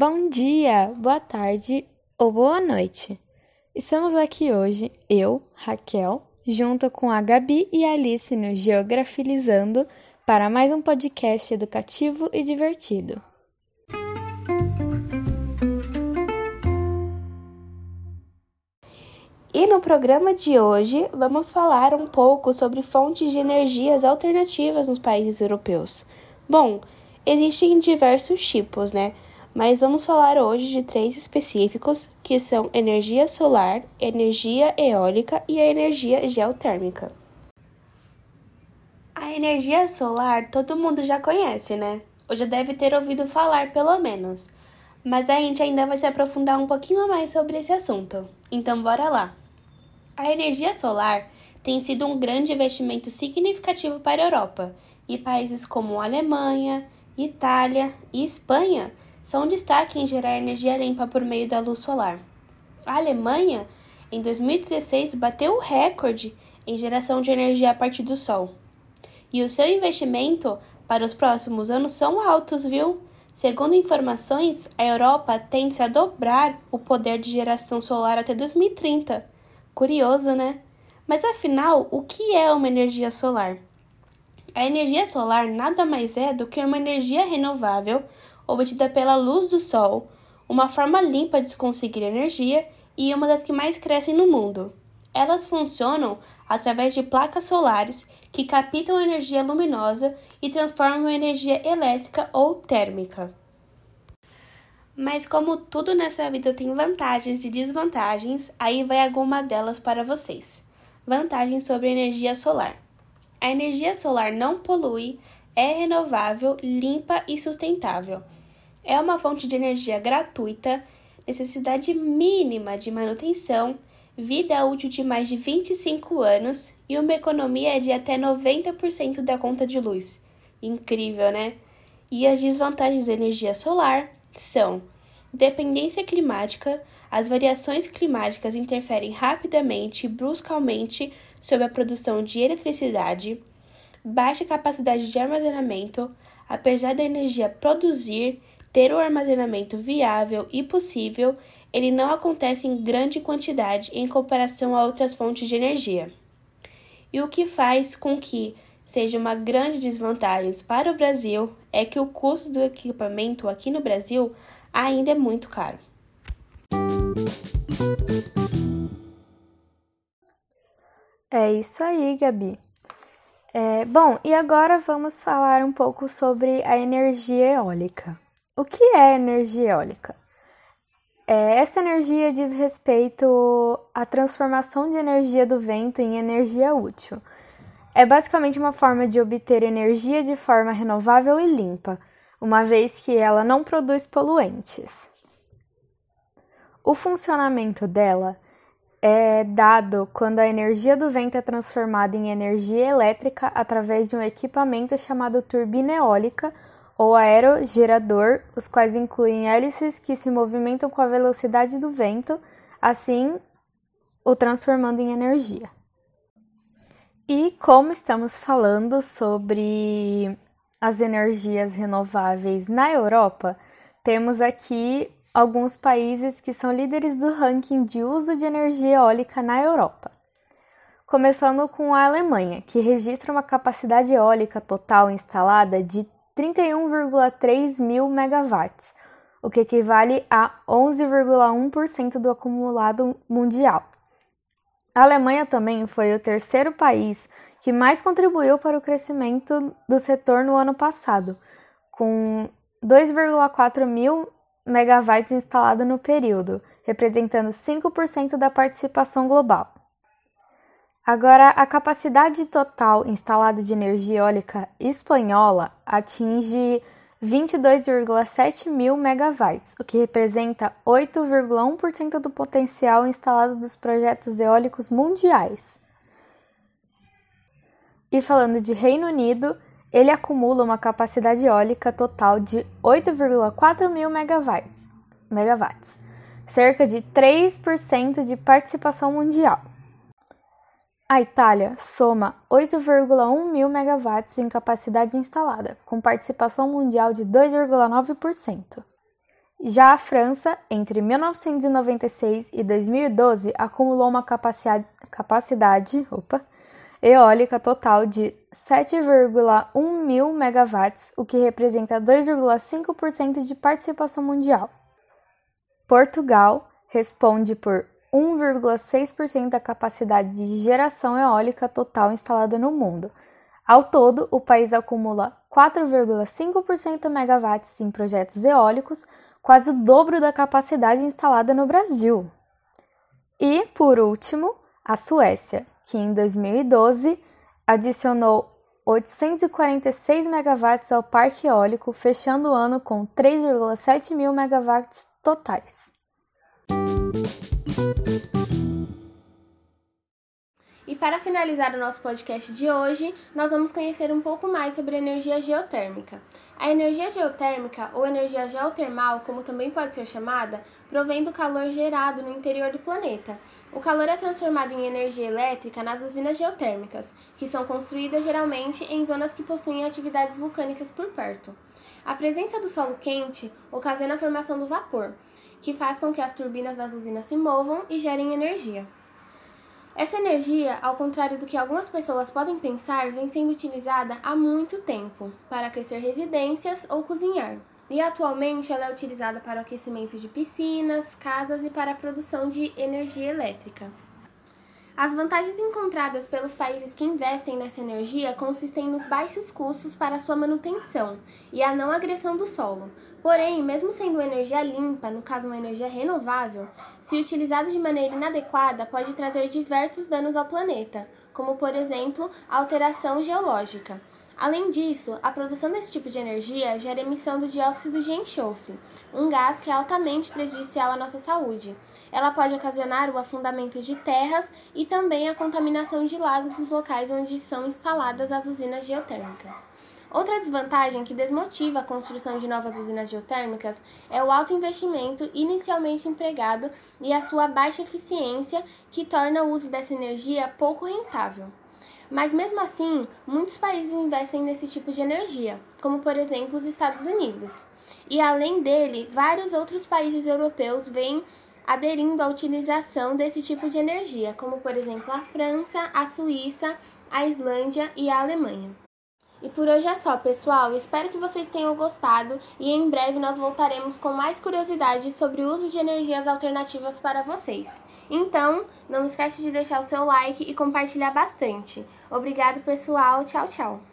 bom dia, boa tarde ou boa noite. Estamos aqui hoje, eu, Raquel, junto com a Gabi e a Alice no Geografilizando para mais um podcast educativo e divertido. E no programa de hoje vamos falar um pouco sobre fontes de energias alternativas nos países europeus. Bom, existem diversos tipos, né? Mas vamos falar hoje de três específicos, que são energia solar, energia eólica e a energia geotérmica. A energia solar todo mundo já conhece, né? Ou já deve ter ouvido falar, pelo menos. Mas a gente ainda vai se aprofundar um pouquinho mais sobre esse assunto. Então, bora lá! A energia solar tem sido um grande investimento significativo para a Europa, e países como Alemanha, Itália e Espanha são destaque em gerar energia limpa por meio da luz solar. A Alemanha, em 2016, bateu o recorde em geração de energia a partir do sol. E o seu investimento para os próximos anos são altos, viu? Segundo informações, a Europa tende a dobrar o poder de geração solar até 2030. Curioso, né? Mas afinal, o que é uma energia solar? A energia solar nada mais é do que uma energia renovável obtida pela luz do sol, uma forma limpa de se conseguir energia e uma das que mais crescem no mundo. Elas funcionam através de placas solares que captam energia luminosa e transformam em energia elétrica ou térmica. Mas como tudo nessa vida tem vantagens e desvantagens, aí vai alguma delas para vocês. Vantagens sobre energia solar. A energia solar não polui, é renovável, limpa e sustentável. É uma fonte de energia gratuita, necessidade mínima de manutenção, vida útil de mais de 25 anos e uma economia de até 90% da conta de luz. Incrível, né? E as desvantagens da energia solar são dependência climática, as variações climáticas interferem rapidamente e bruscamente sobre a produção de eletricidade, baixa capacidade de armazenamento, apesar da energia produzir ter o armazenamento viável e possível, ele não acontece em grande quantidade em comparação a outras fontes de energia. E o que faz com que seja uma grande desvantagem para o Brasil é que o custo do equipamento aqui no Brasil ainda é muito caro. É isso aí, Gabi. É, bom, e agora vamos falar um pouco sobre a energia eólica. O que é energia eólica? É, essa energia diz respeito à transformação de energia do vento em energia útil. É basicamente uma forma de obter energia de forma renovável e limpa, uma vez que ela não produz poluentes. O funcionamento dela é dado quando a energia do vento é transformada em energia elétrica através de um equipamento chamado turbina eólica ou aerogerador, os quais incluem hélices que se movimentam com a velocidade do vento, assim o transformando em energia. E como estamos falando sobre as energias renováveis na Europa, temos aqui alguns países que são líderes do ranking de uso de energia eólica na Europa. Começando com a Alemanha, que registra uma capacidade eólica total instalada de 31,3 mil megawatts, o que equivale a 11,1% do acumulado mundial. A Alemanha também foi o terceiro país que mais contribuiu para o crescimento do setor no ano passado, com 2,4 mil megawatts instalados no período, representando 5% da participação global. Agora, a capacidade total instalada de energia eólica espanhola atinge 22,7 mil megawatts, o que representa 8,1% do potencial instalado dos projetos eólicos mundiais. E falando de Reino Unido, ele acumula uma capacidade eólica total de 8,4 mil megawatts, megawatts, cerca de 3% de participação mundial. A Itália soma 8,1 mil megawatts em capacidade instalada, com participação mundial de 2,9%. Já a França, entre 1996 e 2012, acumulou uma capacidade, capacidade opa, eólica total de 7,1 mil megawatts, o que representa 2,5% de participação mundial. Portugal responde por 1,6% da capacidade de geração eólica total instalada no mundo. Ao todo, o país acumula 4,5% megawatts em projetos eólicos, quase o dobro da capacidade instalada no Brasil. E, por último, a Suécia, que em 2012 adicionou 846 megawatts ao parque eólico, fechando o ano com 3,7 mil megawatts totais. Thank you. E para finalizar o nosso podcast de hoje, nós vamos conhecer um pouco mais sobre energia geotérmica. A energia geotérmica, ou energia geotermal, como também pode ser chamada, provém do calor gerado no interior do planeta. O calor é transformado em energia elétrica nas usinas geotérmicas, que são construídas geralmente em zonas que possuem atividades vulcânicas por perto. A presença do solo quente ocasiona a formação do vapor, que faz com que as turbinas das usinas se movam e gerem energia. Essa energia, ao contrário do que algumas pessoas podem pensar, vem sendo utilizada há muito tempo para aquecer residências ou cozinhar. E atualmente ela é utilizada para o aquecimento de piscinas, casas e para a produção de energia elétrica. As vantagens encontradas pelos países que investem nessa energia consistem nos baixos custos para sua manutenção e a não agressão do solo. Porém, mesmo sendo energia limpa, no caso uma energia renovável, se utilizada de maneira inadequada, pode trazer diversos danos ao planeta, como por exemplo, alteração geológica. Além disso, a produção desse tipo de energia gera emissão do dióxido de enxofre, um gás que é altamente prejudicial à nossa saúde. Ela pode ocasionar o afundamento de terras e também a contaminação de lagos nos locais onde são instaladas as usinas geotérmicas. Outra desvantagem que desmotiva a construção de novas usinas geotérmicas é o alto investimento inicialmente empregado e a sua baixa eficiência, que torna o uso dessa energia pouco rentável. Mas mesmo assim, muitos países investem nesse tipo de energia, como por exemplo os Estados Unidos. E além dele, vários outros países europeus vêm aderindo à utilização desse tipo de energia, como por exemplo a França, a Suíça, a Islândia e a Alemanha. E por hoje é só, pessoal. Espero que vocês tenham gostado e em breve nós voltaremos com mais curiosidades sobre o uso de energias alternativas para vocês. Então, não esquece de deixar o seu like e compartilhar bastante. Obrigado, pessoal. Tchau, tchau.